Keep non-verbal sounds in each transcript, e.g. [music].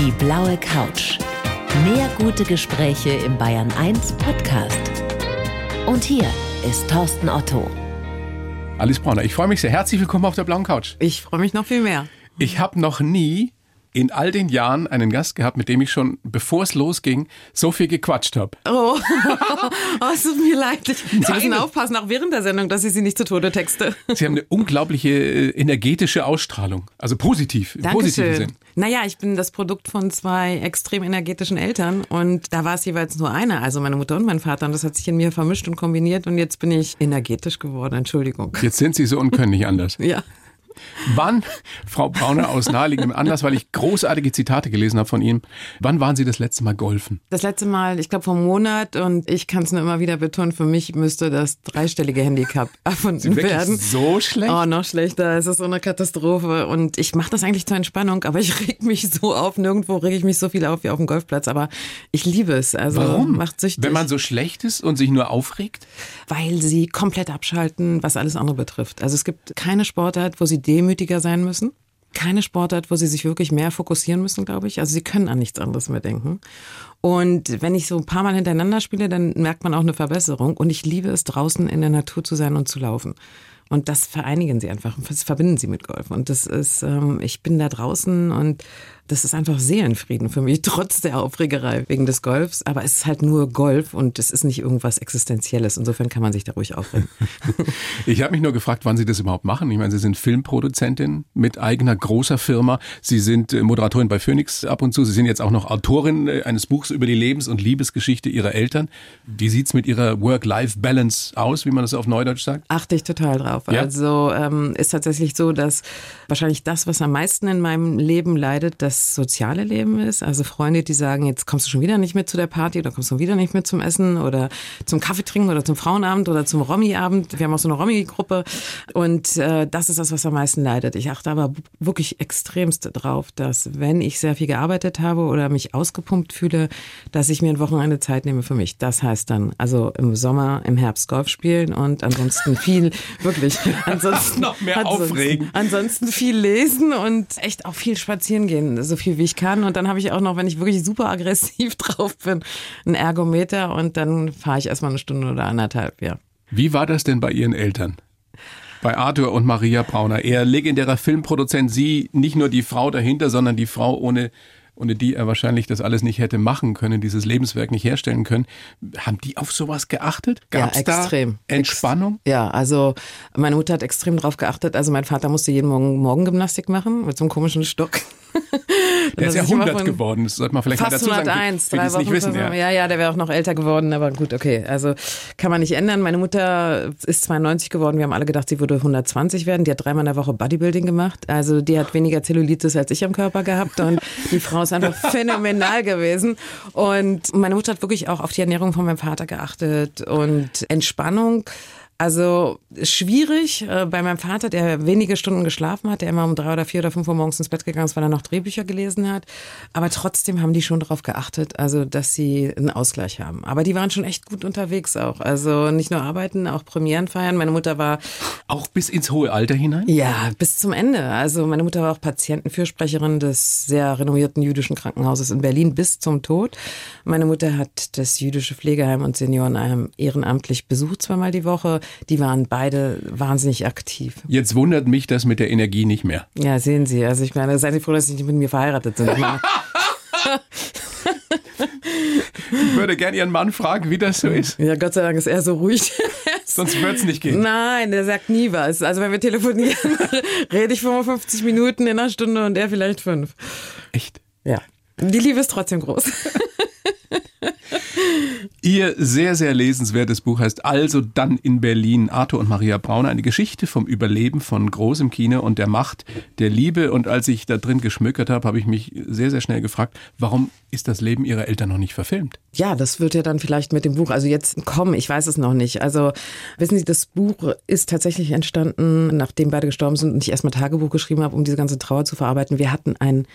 Die blaue Couch. Mehr gute Gespräche im Bayern 1 Podcast. Und hier ist Thorsten Otto. Alice Brauner, ich freue mich sehr. Herzlich willkommen auf der blauen Couch. Ich freue mich noch viel mehr. Ich habe noch nie in all den Jahren einen Gast gehabt, mit dem ich schon, bevor es losging, so viel gequatscht habe. Oh. [laughs] oh, es tut mir leid. Sie Nein. müssen aufpassen, auch während der Sendung, dass ich Sie nicht zu Tode texte. Sie haben eine unglaubliche äh, energetische Ausstrahlung. Also positiv, im positiven Sinn. Naja, ich bin das Produkt von zwei extrem energetischen Eltern und da war es jeweils nur einer, also meine Mutter und mein Vater und das hat sich in mir vermischt und kombiniert und jetzt bin ich energetisch geworden, Entschuldigung. Jetzt sind Sie so und können nicht anders. Ja. Wann, Frau Brauner aus naheliegendem Anlass, weil ich großartige Zitate gelesen habe von Ihnen, wann waren Sie das letzte Mal golfen? Das letzte Mal, ich glaube vor einem Monat und ich kann es nur immer wieder betonen, für mich müsste das dreistellige Handicap [laughs] erfunden werden. so schlecht? Oh, noch schlechter. Es ist so eine Katastrophe. Und ich mache das eigentlich zur Entspannung, aber ich reg mich so auf. Nirgendwo reg ich mich so viel auf wie auf dem Golfplatz. Aber ich liebe es. Also Warum? macht süchtig. Wenn man so schlecht ist und sich nur aufregt? Weil sie komplett abschalten, was alles andere betrifft. Also es gibt keine Sportart, wo sie demütiger sein müssen. Keine Sportart, wo sie sich wirklich mehr fokussieren müssen, glaube ich. Also sie können an nichts anderes mehr denken. Und wenn ich so ein paar Mal hintereinander spiele, dann merkt man auch eine Verbesserung. Und ich liebe es, draußen in der Natur zu sein und zu laufen. Und das vereinigen sie einfach, das verbinden sie mit Golf. Und das ist, ähm, ich bin da draußen und das ist einfach Seelenfrieden für mich, [laughs] trotz der Aufregerei wegen des Golfs. Aber es ist halt nur Golf und es ist nicht irgendwas Existenzielles. Insofern kann man sich da ruhig aufregen. [laughs] Ich habe mich nur gefragt, wann Sie das überhaupt machen. Ich meine, Sie sind Filmproduzentin mit eigener großer Firma. Sie sind äh, Moderatorin bei Phoenix ab und zu. Sie sind jetzt auch noch Autorin äh, eines Buchs über die Lebens- und Liebesgeschichte Ihrer Eltern. Wie sieht's mit Ihrer Work-Life-Balance aus, wie man das auf Neudeutsch sagt? Achte ich total drauf. Ja? Also ähm, ist tatsächlich so, dass wahrscheinlich das, was am meisten in meinem Leben leidet, das soziale Leben ist. Also Freunde, die sagen, jetzt kommst du schon wieder nicht mit zu der Party oder kommst du wieder nicht mit zum Essen oder zum Kaffee trinken oder zum Frauenabend oder zum Romy-Abend. Wir haben auch so eine Romy-Gruppe und äh, das ist das, was am meisten leidet. Ich achte aber wirklich extremst drauf, dass wenn ich sehr viel gearbeitet habe oder mich ausgepumpt fühle, dass ich mir ein Wochenende Zeit nehme für mich. Das heißt dann, also im Sommer, im Herbst Golf spielen und ansonsten viel, [laughs] wirklich, ansonsten [laughs] Noch mehr ansonsten, aufregen. Ansonsten viel lesen und echt auch viel spazieren gehen, so viel wie ich kann. Und dann habe ich auch noch, wenn ich wirklich super aggressiv [laughs] drauf bin, ein Ergometer und dann fahre ich erstmal eine Stunde oder anderthalb, ja. Wie war das denn bei Ihren Eltern? Bei Arthur und Maria Brauner. Er legendärer Filmproduzent, Sie nicht nur die Frau dahinter, sondern die Frau ohne ohne die er wahrscheinlich das alles nicht hätte machen können, dieses Lebenswerk nicht herstellen können. Haben die auf sowas geachtet? Gab es ja, da extrem. Entspannung? Ja, also meine Mutter hat extrem drauf geachtet. Also mein Vater musste jeden Morgen Morgengymnastik machen mit so einem komischen Stock. [laughs] Der ist ja ich immer 100 von- geworden, das sollte man vielleicht mal Fast dazu sagen. 101, für die drei es nicht wissen. Ja. Ja, ja, der wäre auch noch älter geworden, aber gut, okay. Also kann man nicht ändern. Meine Mutter ist 92 geworden. Wir haben alle gedacht, sie würde 120 werden. Die hat dreimal in der Woche Bodybuilding gemacht. Also die hat weniger Zellulitis als ich am Körper gehabt und die Frau ist einfach [laughs] phänomenal gewesen. Und meine Mutter hat wirklich auch auf die Ernährung von meinem Vater geachtet und Entspannung. Also schwierig äh, bei meinem Vater, der wenige Stunden geschlafen hat, der immer um drei oder vier oder fünf Uhr morgens ins Bett gegangen ist, weil er noch Drehbücher gelesen hat. Aber trotzdem haben die schon darauf geachtet, also dass sie einen Ausgleich haben. Aber die waren schon echt gut unterwegs auch. Also nicht nur arbeiten, auch Premieren feiern. Meine Mutter war Auch bis ins hohe Alter hinein? ja bis zum Ende. Also meine Mutter war auch Patientenfürsprecherin des sehr renommierten jüdischen Krankenhauses in Berlin bis zum Tod. Meine Mutter hat das jüdische Pflegeheim und Seniorenheim ehrenamtlich besucht zweimal die Woche. Die waren beide wahnsinnig aktiv. Jetzt wundert mich das mit der Energie nicht mehr. Ja, sehen Sie. Also ich meine, seien Sie froh, dass Sie nicht mit mir verheiratet sind. [laughs] Ich würde gern Ihren Mann fragen, wie das so ist. ja, Gott sei Dank ist er so ruhig. [laughs] Sonst wird's nicht gehen. Nein, der sagt nie was. Also wenn wir telefonieren, [laughs] rede ich 55 Minuten in einer Stunde und er vielleicht fünf. Echt? Ja. Die Liebe ist trotzdem groß. Ihr sehr, sehr lesenswertes Buch heißt Also dann in Berlin. Arthur und Maria Brauner, eine Geschichte vom Überleben von großem Kino und der Macht der Liebe. Und als ich da drin geschmückert habe, habe ich mich sehr, sehr schnell gefragt, warum ist das Leben ihrer Eltern noch nicht verfilmt? Ja, das wird ja dann vielleicht mit dem Buch, also jetzt kommen, ich weiß es noch nicht. Also wissen Sie, das Buch ist tatsächlich entstanden, nachdem beide gestorben sind und ich erstmal Tagebuch geschrieben habe, um diese ganze Trauer zu verarbeiten. Wir hatten ein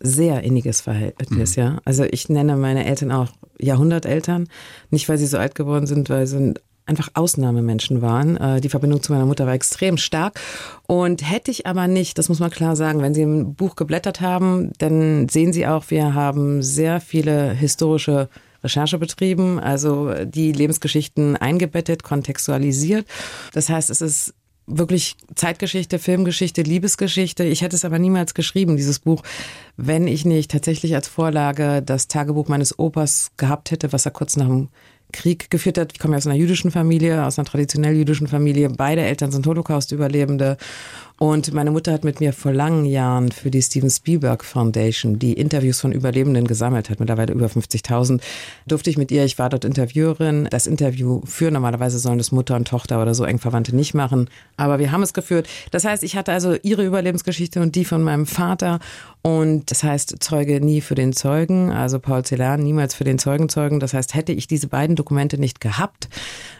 sehr inniges Verhältnis, ja. Also ich nenne meine Eltern auch Jahrhunderteltern. Nicht, weil sie so alt geworden sind, weil sie einfach Ausnahmemenschen waren. Äh, die Verbindung zu meiner Mutter war extrem stark. Und hätte ich aber nicht, das muss man klar sagen, wenn Sie im Buch geblättert haben, dann sehen Sie auch, wir haben sehr viele historische Recherche betrieben, also die Lebensgeschichten eingebettet, kontextualisiert. Das heißt, es ist wirklich Zeitgeschichte, Filmgeschichte, Liebesgeschichte. Ich hätte es aber niemals geschrieben, dieses Buch, wenn ich nicht tatsächlich als Vorlage das Tagebuch meines Opas gehabt hätte, was er kurz nach dem Krieg geführt hat. Ich komme aus einer jüdischen Familie, aus einer traditionell jüdischen Familie. Beide Eltern sind Holocaust-Überlebende. Und meine Mutter hat mit mir vor langen Jahren für die Steven Spielberg Foundation, die Interviews von Überlebenden gesammelt hat, mittlerweile über 50.000, durfte ich mit ihr, ich war dort Interviewerin, das Interview führen. Normalerweise sollen das Mutter und Tochter oder so eng Verwandte nicht machen. Aber wir haben es geführt. Das heißt, ich hatte also ihre Überlebensgeschichte und die von meinem Vater. Und das heißt, Zeuge nie für den Zeugen, also Paul Celan niemals für den Zeugenzeugen. Das heißt, hätte ich diese beiden Dokumente nicht gehabt,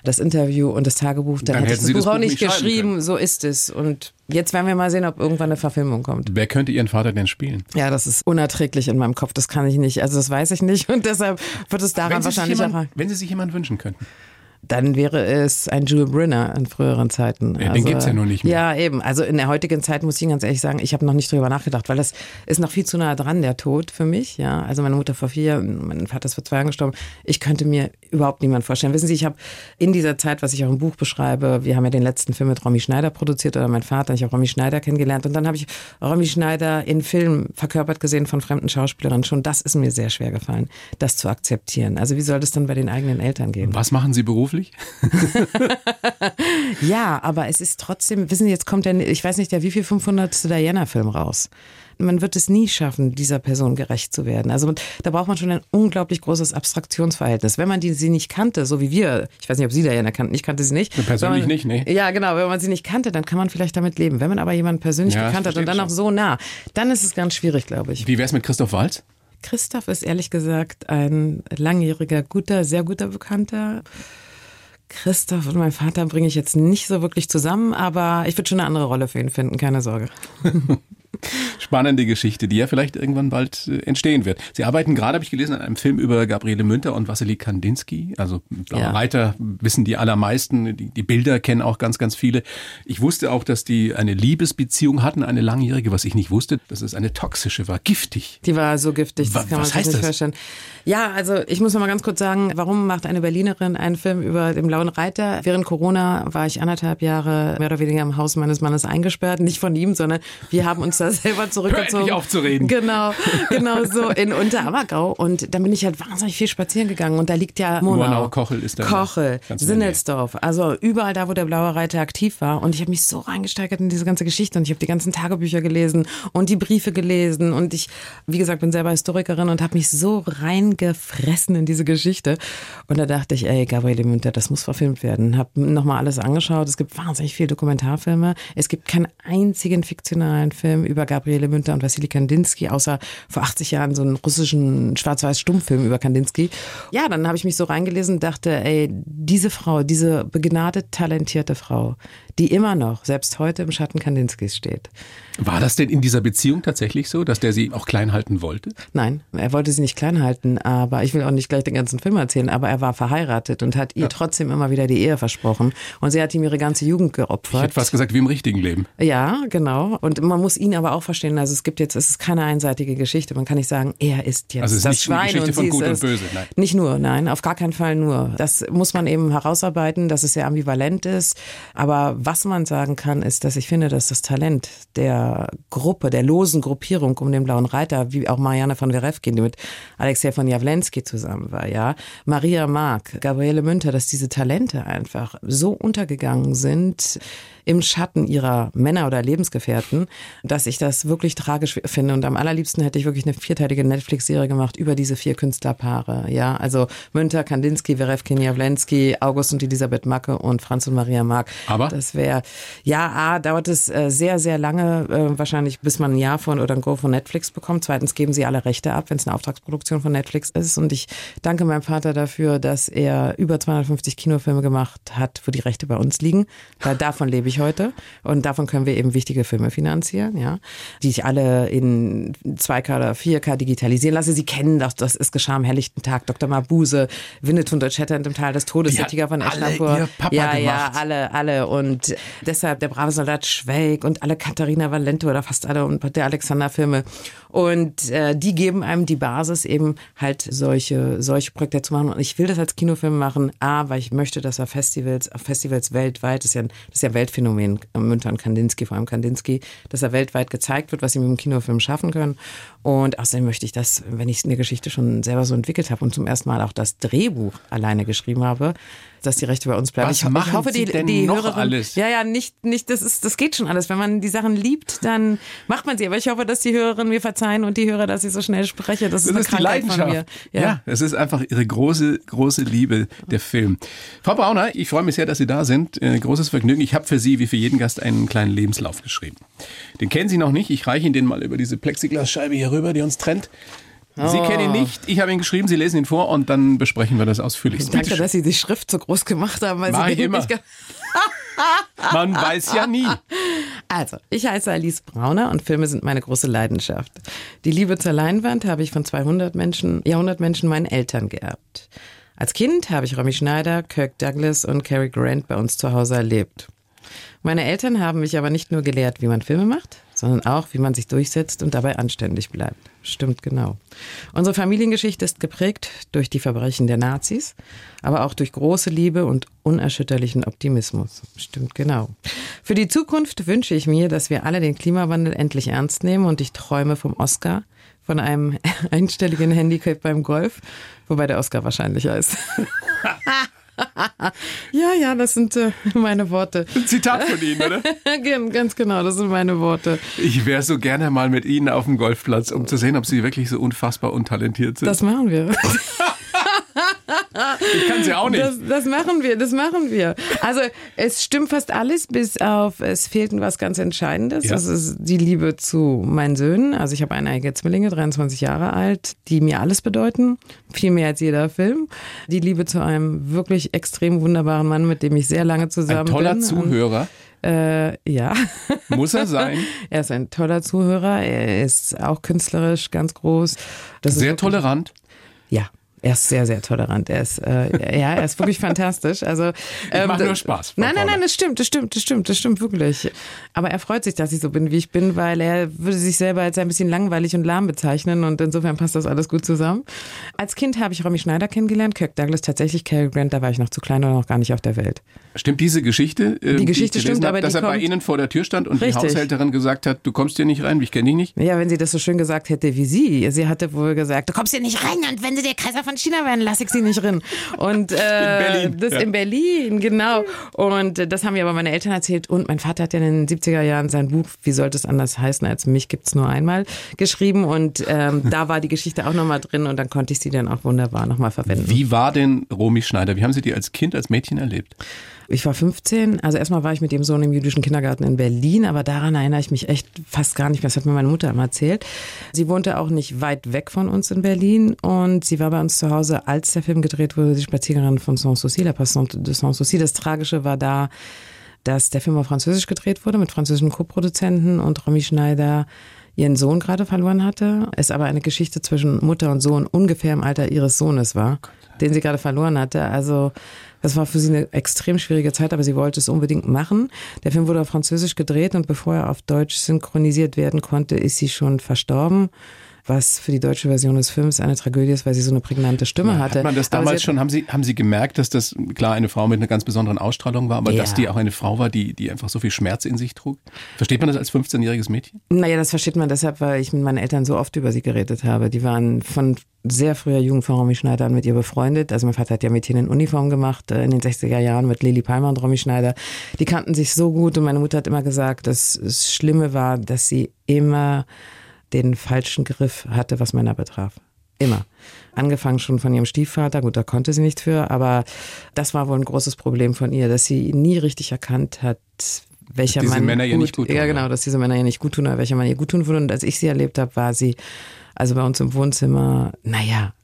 das Interview und das Tagebuch, dann, dann hätte ich das Buch auch nicht geschrieben. So ist es. Und Jetzt werden wir mal sehen, ob irgendwann eine Verfilmung kommt. Wer könnte Ihren Vater denn spielen? Ja, das ist unerträglich in meinem Kopf. Das kann ich nicht. Also das weiß ich nicht. Und deshalb wird es daran wahrscheinlich jemand, auch. Wenn Sie sich jemanden wünschen könnten dann wäre es ein Jules Brynner in früheren Zeiten. Ja, also, den gibt's ja noch nicht mehr. Ja, eben. Also in der heutigen Zeit muss ich ganz ehrlich sagen, ich habe noch nicht drüber nachgedacht, weil das ist noch viel zu nah dran, der Tod für mich. Ja, Also meine Mutter vor vier, mein Vater ist vor zwei Jahren gestorben. Ich könnte mir überhaupt niemand vorstellen. Wissen Sie, ich habe in dieser Zeit, was ich auch im Buch beschreibe, wir haben ja den letzten Film mit Romy Schneider produziert oder mein Vater, ich habe Romy Schneider kennengelernt und dann habe ich Romy Schneider in Film verkörpert gesehen von fremden Schauspielerinnen. Schon das ist mir sehr schwer gefallen, das zu akzeptieren. Also wie soll das dann bei den eigenen Eltern gehen? Was machen Sie beruflich? [laughs] ja, aber es ist trotzdem, wissen Sie, jetzt kommt der, ich weiß nicht, der wie viel 500. Diana-Film raus man wird es nie schaffen, dieser Person gerecht zu werden. Also da braucht man schon ein unglaublich großes Abstraktionsverhältnis. Wenn man die, sie nicht kannte, so wie wir, ich weiß nicht, ob Sie Diana kannten, ich kannte sie nicht. Persönlich man, nicht, nee. Ja, genau, wenn man sie nicht kannte, dann kann man vielleicht damit leben. Wenn man aber jemanden persönlich ja, gekannt hat und dann auch so nah, dann ist es ganz schwierig, glaube ich. Wie wäre es mit Christoph Walz? Christoph ist ehrlich gesagt ein langjähriger, guter, sehr guter Bekannter. Christoph und mein Vater bringe ich jetzt nicht so wirklich zusammen, aber ich würde schon eine andere Rolle für ihn finden, keine Sorge. [laughs] Spannende Geschichte, die ja vielleicht irgendwann bald äh, entstehen wird. Sie arbeiten gerade, habe ich gelesen, an einem Film über Gabriele Münter und Wassily Kandinsky. Also ja. Reiter wissen die allermeisten, die, die, Bilder kennen auch ganz, ganz viele. Ich wusste auch, dass die eine Liebesbeziehung hatten, eine langjährige, was ich nicht wusste, dass es eine toxische war, giftig. Die war so giftig, das was, kann man sich nicht das? vorstellen. Ja, also ich muss noch mal ganz kurz sagen, warum macht eine Berlinerin einen Film über den Blauen Reiter? Während Corona war ich anderthalb Jahre mehr oder weniger im Haus meines Mannes eingesperrt, nicht von ihm, sondern wir haben uns da selber zurückgezogen. Hör aufzureden. Genau, genau so in Unterammergau. Und dann bin ich halt wahnsinnig viel spazieren gegangen. Und da liegt ja Monau. Monau Kochel ist da. Kochel, Sinnelsdorf. Also überall da, wo der Blaue Reiter aktiv war. Und ich habe mich so reingesteigert in diese ganze Geschichte. Und ich habe die ganzen Tagebücher gelesen und die Briefe gelesen. Und ich, wie gesagt, bin selber Historikerin und habe mich so reingefressen in diese Geschichte. Und da dachte ich, ey, Gabriele Münter, das muss verfilmt werden. Habe nochmal alles angeschaut. Es gibt wahnsinnig viele Dokumentarfilme. Es gibt keinen einzigen fiktionalen Film über Gabriele Münter und Wassily Kandinsky, außer vor 80 Jahren so einen russischen Schwarz-Weiß-Stummfilm über Kandinsky. Ja, dann habe ich mich so reingelesen und dachte, ey, diese Frau, diese begnadet talentierte Frau, die immer noch, selbst heute im Schatten Kandinskys steht. War das denn in dieser Beziehung tatsächlich so, dass der sie auch klein halten wollte? Nein, er wollte sie nicht klein halten, aber ich will auch nicht gleich den ganzen Film erzählen, aber er war verheiratet und hat ihr ja. trotzdem immer wieder die Ehe versprochen. Und sie hat ihm ihre ganze Jugend geopfert. Ich hätte fast gesagt, wie im richtigen Leben. Ja, genau. Und man muss ihn aber auch verstehen, also es gibt jetzt, es ist keine einseitige Geschichte. Man kann nicht sagen, er ist jetzt also es ist das nicht Schwein Geschichte und von sie gut ist und böse. Nein. Nicht nur, nein, auf gar keinen Fall nur. Das muss man eben herausarbeiten, dass es sehr ambivalent ist. Aber was man sagen kann, ist, dass ich finde, dass das Talent der Gruppe, der losen Gruppierung um den Blauen Reiter, wie auch Marianne von Werewkin, die mit Alexei von Jawlensky zusammen war, ja, Maria Mark, Gabriele Münter, dass diese Talente einfach so untergegangen sind, im Schatten ihrer Männer oder Lebensgefährten, dass ich das wirklich tragisch finde. Und am allerliebsten hätte ich wirklich eine vierteilige Netflix-Serie gemacht über diese vier Künstlerpaare. Ja, also Münter, Kandinsky, Werewkin, Jawlensky, August und Elisabeth Macke und Franz und Maria Mark. Aber das wäre, ja, A, dauert es äh, sehr, sehr lange, äh, wahrscheinlich bis man ein Jahr von oder ein Go von Netflix bekommt. Zweitens geben sie alle Rechte ab, wenn es eine Auftragsproduktion von Netflix ist. Und ich danke meinem Vater dafür, dass er über 250 Kinofilme gemacht hat, wo die Rechte bei uns liegen. Weil davon lebe ich heute. Und davon können wir eben wichtige Filme finanzieren, ja, die ich alle in 2K oder 4K digitalisieren lasse. Sie kennen das, das ist geschah am helllichten Tag. Dr. Mabuse, Winnetou und Shatterhand im Tal des Todes, der Tiger von Eschlampur. Ja, gemacht. ja, alle, alle. Und deshalb der brave Soldat Schweig und alle Katharina Valente oder fast alle und der Alexander-Filme. Und äh, die geben einem die Basis, eben halt solche, solche Projekte zu machen. Und ich will das als Kinofilm machen, A, weil ich möchte, dass er Festivals, auf Festivals weltweit, das ist ja, das ist ja Weltphänomen, Münter und Kandinsky, vor allem Kandinsky, dass er weltweit gezeigt wird, was sie mit dem Kinofilm schaffen können. Und außerdem möchte ich das, wenn ich eine Geschichte schon selber so entwickelt habe und zum ersten Mal auch das Drehbuch alleine geschrieben habe, dass die Rechte bei uns bleiben. Was ich, machen ich hoffe, die, denn die noch Hörerin, alles? Ja, ja, nicht, nicht, das ist, das geht schon alles. Wenn man die Sachen liebt, dann macht man sie. Aber ich hoffe, dass die Hörerinnen mir verzeihen und die Hörer, dass ich so schnell spreche. Das, das ist, eine ist die Leidenschaft. Von mir. Ja. ja, es ist einfach ihre große, große Liebe, der Film. Frau Brauner, ich freue mich sehr, dass Sie da sind. Äh, großes Vergnügen. Ich habe für Sie, wie für jeden Gast, einen kleinen Lebenslauf geschrieben. Den kennen Sie noch nicht. Ich reiche Ihnen den mal über diese Plexiglasscheibe hier rüber, die uns trennt. Sie kennen ihn nicht, ich habe ihn geschrieben, Sie lesen ihn vor und dann besprechen wir das ausführlich. Danke, dass Sie die Schrift so groß gemacht haben. Weil Mach Sie ich immer. [laughs] Man weiß ja nie. Also, ich heiße Alice Brauner und Filme sind meine große Leidenschaft. Die Liebe zur Leinwand habe ich von 200 Menschen, Jahrhundertmenschen meinen Eltern geerbt. Als Kind habe ich Romy Schneider, Kirk Douglas und Cary Grant bei uns zu Hause erlebt. Meine Eltern haben mich aber nicht nur gelehrt, wie man Filme macht, sondern auch, wie man sich durchsetzt und dabei anständig bleibt. Stimmt genau. Unsere Familiengeschichte ist geprägt durch die Verbrechen der Nazis, aber auch durch große Liebe und unerschütterlichen Optimismus. Stimmt genau. Für die Zukunft wünsche ich mir, dass wir alle den Klimawandel endlich ernst nehmen und ich träume vom Oscar, von einem [laughs] einstelligen Handicap beim Golf, wobei der Oscar wahrscheinlicher ist. [laughs] ja, ja, das sind äh, meine Worte. Ein Zitat von Ihnen, oder? [laughs] Ganz genau, das sind meine Worte. Ich wäre so gerne mal mit Ihnen auf dem Golfplatz, um zu sehen, ob Sie wirklich so unfassbar untalentiert sind. Das machen wir. [laughs] Ich kann sie auch nicht. Das, das, machen wir, das machen wir. Also es stimmt fast alles, bis auf es fehlt was ganz Entscheidendes. Ja. Das ist die Liebe zu meinen Söhnen. Also ich habe einige Zwillinge, 23 Jahre alt, die mir alles bedeuten. Viel mehr als jeder Film. Die Liebe zu einem wirklich extrem wunderbaren Mann, mit dem ich sehr lange zusammen bin. Ein toller bin. Zuhörer. Äh, ja. Muss er sein? [laughs] er ist ein toller Zuhörer. Er ist auch künstlerisch ganz groß. Das Sehr tolerant. Ja. Er ist sehr, sehr tolerant. Er ist, äh, ja, er ist wirklich fantastisch. Also, ähm, macht nur Spaß. Nein, nein, nein, das stimmt, das stimmt, das stimmt, das stimmt wirklich. Aber er freut sich, dass ich so bin, wie ich bin, weil er würde sich selber als ein bisschen langweilig und lahm bezeichnen und insofern passt das alles gut zusammen. Als Kind habe ich Romy Schneider kennengelernt, Kirk Douglas tatsächlich, Cary Grant, da war ich noch zu klein oder noch gar nicht auf der Welt. Stimmt diese Geschichte? Äh, die Geschichte die stimmt, hab, aber dass die er bei Ihnen vor der Tür stand und Richtig. die Haushälterin gesagt hat, du kommst hier nicht rein, ich kenne dich nicht? Ja, wenn sie das so schön gesagt hätte wie Sie. Sie hatte wohl gesagt, du kommst hier nicht rein und wenn sie der Kaiser von China werden, lass ich sie nicht rein. Und [laughs] äh, in Berlin. das ja. in Berlin, genau. Und äh, das haben mir aber meine Eltern erzählt und mein Vater hat ja in den 70er Jahren sein Buch, wie sollte es anders heißen als mich gibt's nur einmal, geschrieben und ähm, da war die Geschichte auch nochmal drin und dann konnte ich sie dann auch wunderbar nochmal verwenden. Wie war denn Romy Schneider? Wie haben Sie die als Kind, als Mädchen erlebt? Ich war 15, also erstmal war ich mit dem Sohn im jüdischen Kindergarten in Berlin, aber daran erinnere ich mich echt fast gar nicht mehr. Das hat mir meine Mutter immer erzählt. Sie wohnte auch nicht weit weg von uns in Berlin und sie war bei uns zu Hause, als der Film gedreht wurde, die Spaziergängerin von Sanssouci, la Passante de Sanssouci. Das Tragische war da, dass der Film auf Französisch gedreht wurde mit französischen Co-Produzenten und Romy Schneider ihren Sohn gerade verloren hatte. Es aber eine Geschichte zwischen Mutter und Sohn ungefähr im Alter ihres Sohnes war, den sie gerade verloren hatte. Also das war für sie eine extrem schwierige Zeit, aber sie wollte es unbedingt machen. Der Film wurde auf Französisch gedreht und bevor er auf Deutsch synchronisiert werden konnte, ist sie schon verstorben was für die deutsche Version des Films eine Tragödie ist, weil sie so eine prägnante Stimme ja, hatte. Hat man das damals schon, haben Sie, haben Sie gemerkt, dass das klar eine Frau mit einer ganz besonderen Ausstrahlung war, aber ja. dass die auch eine Frau war, die, die einfach so viel Schmerz in sich trug? Versteht man das als 15-jähriges Mädchen? Naja, das versteht man deshalb, weil ich mit meinen Eltern so oft über sie geredet habe. Die waren von sehr früher Jugend von Romy Schneider mit ihr befreundet. Also mein Vater hat ja Mädchen in Uniform gemacht äh, in den 60er Jahren mit Lili Palmer und Romy Schneider. Die kannten sich so gut und meine Mutter hat immer gesagt, dass es Schlimme war, dass sie immer den falschen Griff hatte, was Männer betraf. Immer. Angefangen schon von ihrem Stiefvater, gut, da konnte sie nichts für, aber das war wohl ein großes Problem von ihr, dass sie nie richtig erkannt hat, welcher Dass diese Mann Männer ihr gut, nicht gut tun, ja ja. genau, dass diese Männer ihr nicht gut tun oder welcher Mann ihr gut tun würde. Und als ich sie erlebt habe, war sie also bei uns im Wohnzimmer, naja,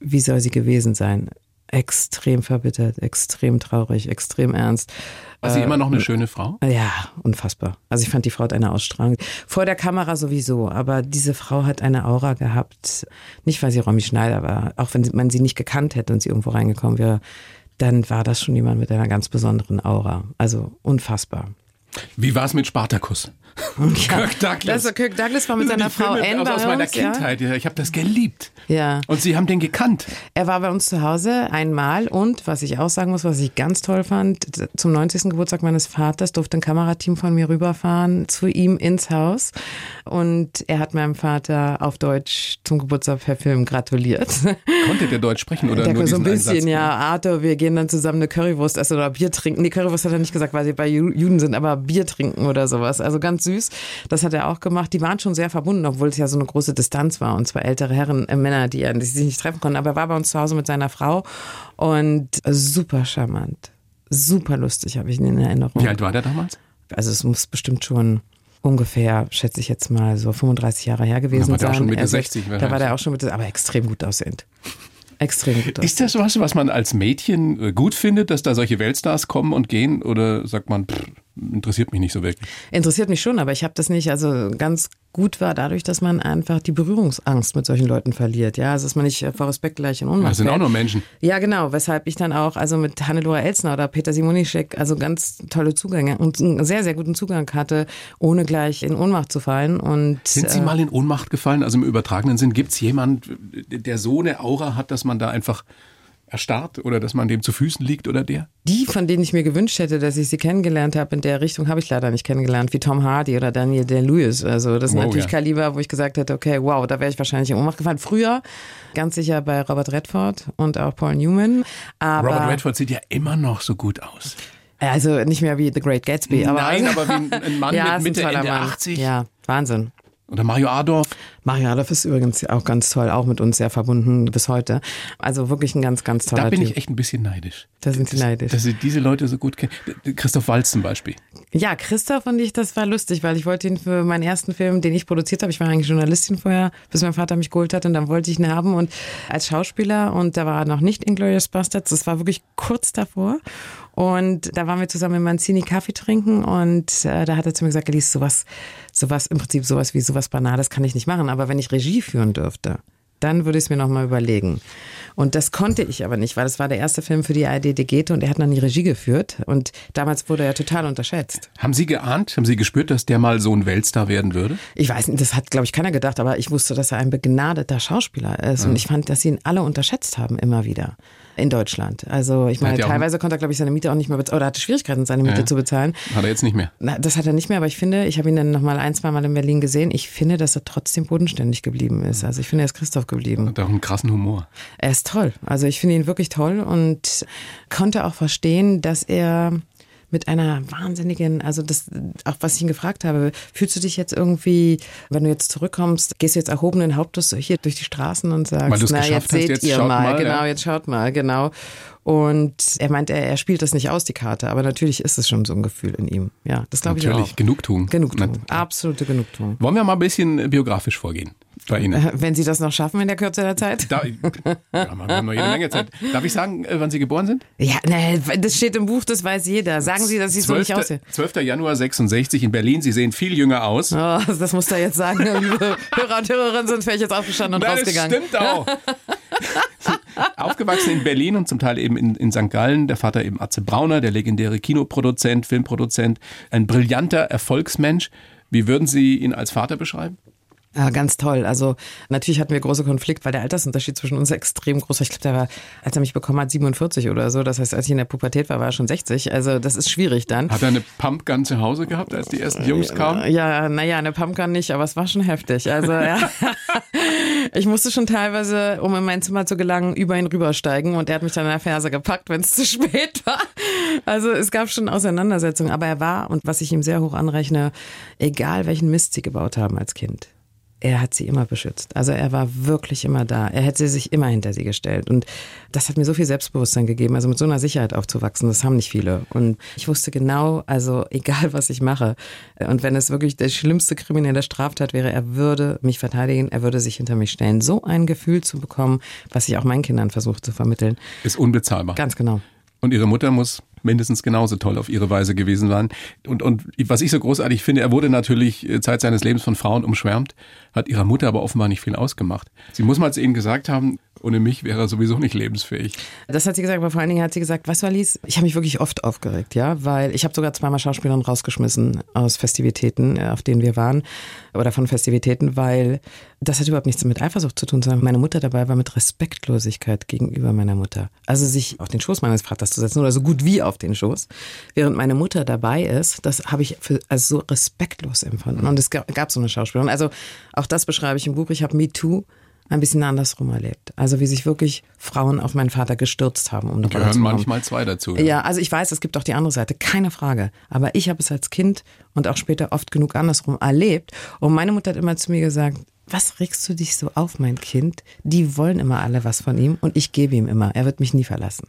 wie soll sie gewesen sein? Extrem verbittert, extrem traurig, extrem ernst. War sie immer noch eine schöne Frau? Ja, unfassbar. Also ich fand die Frau hat eine Ausstrahlung. Vor der Kamera sowieso, aber diese Frau hat eine Aura gehabt. Nicht, weil sie Romy Schneider war, auch wenn man sie nicht gekannt hätte und sie irgendwo reingekommen wäre, dann war das schon jemand mit einer ganz besonderen Aura. Also unfassbar. Wie war es mit Spartacus? [laughs] Kirk Douglas. Das, Kirk Douglas war mit seiner die Frau Anne aus, aus meiner ja. Kindheit. Ja. Ich habe das geliebt. Ja. Und Sie haben den gekannt. Er war bei uns zu Hause einmal und was ich auch sagen muss, was ich ganz toll fand, zum 90. Geburtstag meines Vaters durfte ein Kamerateam von mir rüberfahren zu ihm ins Haus und er hat meinem Vater auf Deutsch zum Geburtstag per Film gratuliert. [laughs] Konnte der Deutsch sprechen oder Der nur so ein bisschen, Einsatz? ja, Arthur, wir gehen dann zusammen eine Currywurst essen oder Bier trinken. Nee, Currywurst hat er nicht gesagt, weil sie bei Ju- Juden sind, aber Bier trinken oder sowas. Also ganz süß. Das hat er auch gemacht. Die waren schon sehr verbunden, obwohl es ja so eine große Distanz war und zwei ältere Herren, äh, Männer, die, die sich nicht treffen konnten. Aber er war bei uns zu Hause mit seiner Frau und super charmant. Super lustig, habe ich ihn in Erinnerung. Wie alt war der damals? Also es muss bestimmt schon ungefähr, schätze ich jetzt mal, so 35 Jahre her gewesen war der auch sein. schon Mitte Also, 60 Da war der auch schon Mitte, aber extrem gut aussehend. Extrem gut aussehend. Ist das was, was man als Mädchen äh, gut findet, dass da solche Weltstars kommen und gehen? Oder sagt man, pff, interessiert mich nicht so wirklich? Interessiert mich schon, aber ich habe das nicht. Also ganz gut war dadurch, dass man einfach die Berührungsangst mit solchen Leuten verliert. Ja, also dass man nicht äh, vor Respekt gleich in Ohnmacht Das sind auch fällt. nur Menschen. Ja, genau. Weshalb ich dann auch, also mit Hannelore Elsner oder Peter Simonischek, also ganz tolle Zugänge und einen sehr, sehr guten Zugang hatte, ohne gleich in Ohnmacht zu fallen. Und Sind Sie äh, mal in Ohnmacht gefallen? Also im übertragenen Sinn, gibt es jemand, der so eine Aura hat, dass man da einfach erstarrt oder dass man dem zu Füßen liegt oder der? Die, von denen ich mir gewünscht hätte, dass ich sie kennengelernt habe, in der Richtung habe ich leider nicht kennengelernt, wie Tom Hardy oder Daniel Day-Lewis. Also das sind Wow, natürlich ja. Kaliber, wo ich gesagt hätte, okay, wow, da wäre ich wahrscheinlich in Ohnmacht gefallen. Früher ganz sicher bei Robert Redford und auch Paul Newman. Aber Robert Redford sieht ja immer noch so gut aus. also nicht mehr wie The Great Gatsby. Aber Nein, aber wie ein, Mann [laughs] ja, mit Mitte, Ende Mann. 80. Ja, Wahnsinn. Oder Mario Adorf. Mario Adolf ist übrigens auch ganz toll, auch mit uns sehr verbunden bis heute. Also wirklich ein ganz, ganz toller Da bin Typ. ich echt ein bisschen neidisch. Da sind Sie neidisch. Dass Sie diese Leute so gut kennen. Christoph Walz zum Beispiel. Ja, Christoph und ich, das war lustig, weil ich wollte ihn für meinen ersten Film, den ich produziert habe, ich war eigentlich Journalistin vorher, bis mein Vater mich geholt hat und dann wollte ich ihn haben und als Schauspieler und da war er noch nicht Inglourious Bastards, das war wirklich kurz davor und da waren wir zusammen in Manzini Kaffee trinken und äh, da hat er zu mir gesagt, Elise, sowas, sowas, im Prinzip sowas wie sowas Banales kann ich nicht machen, aber wenn ich Regie führen dürfte, dann würde ich es mir nochmal überlegen. Und das konnte ich aber nicht, weil das war der erste Film für die ARD Degete und er hat noch nie Regie geführt. Und damals wurde er total unterschätzt. Haben Sie geahnt, haben Sie gespürt, dass der mal so ein Weltstar werden würde? Ich weiß nicht, das hat, glaube ich, keiner gedacht, aber ich wusste, dass er ein begnadeter Schauspieler ist. Und ich fand, dass sie ihn alle unterschätzt haben, immer wieder. In Deutschland. Also, ich meine, teilweise konnte er, glaube ich, seine Miete auch nicht mehr bezahlen oder hatte Schwierigkeiten, seine Miete Ja. zu bezahlen. Hat er jetzt nicht mehr. Na, das hat er nicht mehr, aber ich finde, ich habe ihn dann nochmal ein, zwei Mal in Berlin gesehen. Ich finde, dass er trotzdem bodenständig geblieben ist. Also, ich finde, er ist Christoph geblieben. Hat auch einen krassen Humor. Er ist toll. Also ich finde ihn wirklich toll und konnte auch verstehen, dass er mit einer wahnsinnigen, also das, auch was ich ihn gefragt habe, fühlst du dich jetzt irgendwie, wenn du jetzt zurückkommst, gehst du jetzt erhobenen Hauptes so hier durch die Straßen und sagst, na jetzt hast, seht jetzt ihr mal, mal, genau, ja. jetzt schaut mal, genau. Und er meint, er, er spielt das nicht aus, die Karte, aber natürlich ist es schon so ein Gefühl in ihm. Ja, das glaube ich Natürlich, auch. Genugtuung. Genugtuung, Na- absolute Genugtuung. Wollen wir mal ein bisschen biografisch vorgehen bei Ihnen? Wenn Sie das noch schaffen in der Kürze der Zeit? Da, ja, wir haben noch jede Menge Zeit. Darf ich sagen, äh, wann Sie geboren sind? Ja, ne, das steht im Buch, das weiß jeder. Sagen Sie, dass ich so nicht aussehe. 12. Januar 66 in Berlin. Sie sehen viel jünger aus. Oh, das muss er jetzt sagen. Liebe [laughs] Hörer und Hörerinnen sind vielleicht jetzt aufgestanden und Nein, das rausgegangen. stimmt auch. [laughs] Aufgewachsen in Berlin und zum Teil eben in, in St. Gallen. Der Vater eben Atze Brauner, der legendäre Kinoproduzent, Filmproduzent. Ein brillanter Erfolgsmensch. Wie würden Sie ihn als Vater beschreiben? Ja, ganz toll. Also natürlich hatten wir große Konflikt, weil der Altersunterschied zwischen uns extrem groß war. Ich glaube, der war, als er mich bekommen hat, 47 oder so. Das heißt, als ich in der Pubertät war, war er schon 60. Also das ist schwierig dann. Hat er eine Pumpgun zu Hause gehabt, als die ersten Jungs kamen? Ja, naja, eine Pumpgun nicht, aber es war schon heftig. Also ja. [laughs] ich musste schon teilweise, um in mein Zimmer zu gelangen, über ihn rübersteigen und er hat mich dann in der Ferse gepackt, wenn es zu spät war. Also es gab schon Auseinandersetzungen, aber er war, und was ich ihm sehr hoch anrechne, egal welchen Mist sie gebaut haben als Kind. Er hat sie immer beschützt. Also er war wirklich immer da. Er hätte sich immer hinter sie gestellt. Und das hat mir so viel Selbstbewusstsein gegeben, also mit so einer Sicherheit aufzuwachsen. Das haben nicht viele. Und ich wusste genau, also [laughs] egal was ich mache. Und wenn es wirklich der schlimmste kriminelle Straftat wäre, er würde mich verteidigen, er würde sich hinter mich stellen. So ein Gefühl zu bekommen, was ich auch meinen Kindern versuche zu vermitteln. Ist unbezahlbar. Ganz genau. Und ihre Mutter muss mindestens genauso toll auf ihre Weise gewesen sein. Und, und was ich so großartig finde, er wurde natürlich äh, Zeit seines Lebens von Frauen umschwärmt, hat ihrer Mutter aber offenbar nicht viel ausgemacht. Sie muss mal zu ihnen gesagt haben, ohne mich wäre er sowieso nicht lebensfähig. Das hat sie gesagt, aber vor allen Dingen hat sie gesagt, weißt du, Alice, ich habe mich wirklich oft aufgeregt, ja, weil ich habe sogar zweimal Schauspielerinnen rausgeschmissen aus Festivitäten, äh, auf denen wir waren, oder von Festivitäten, weil das hat überhaupt nichts mit Eifersucht zu tun, sondern meine Mutter dabei war mit Respektlosigkeit gegenüber meiner Mutter. Also sich auf den Schoß meines Vaters zu setzen oder so gut wie auf den Schoß, während meine Mutter dabei ist, das habe ich für, als so respektlos empfunden. Und es gab, so eine Schauspielerin. Also auch das beschreibe ich im Buch. Ich habe Me Too ein bisschen andersrum erlebt. Also wie sich wirklich Frauen auf meinen Vater gestürzt haben, um Gehören manchmal zwei dazu. Ja. ja, also ich weiß, es gibt auch die andere Seite, keine Frage. Aber ich habe es als Kind und auch später oft genug andersrum erlebt. Und meine Mutter hat immer zu mir gesagt, was regst du dich so auf, mein Kind? Die wollen immer alle was von ihm und ich gebe ihm immer. Er wird mich nie verlassen.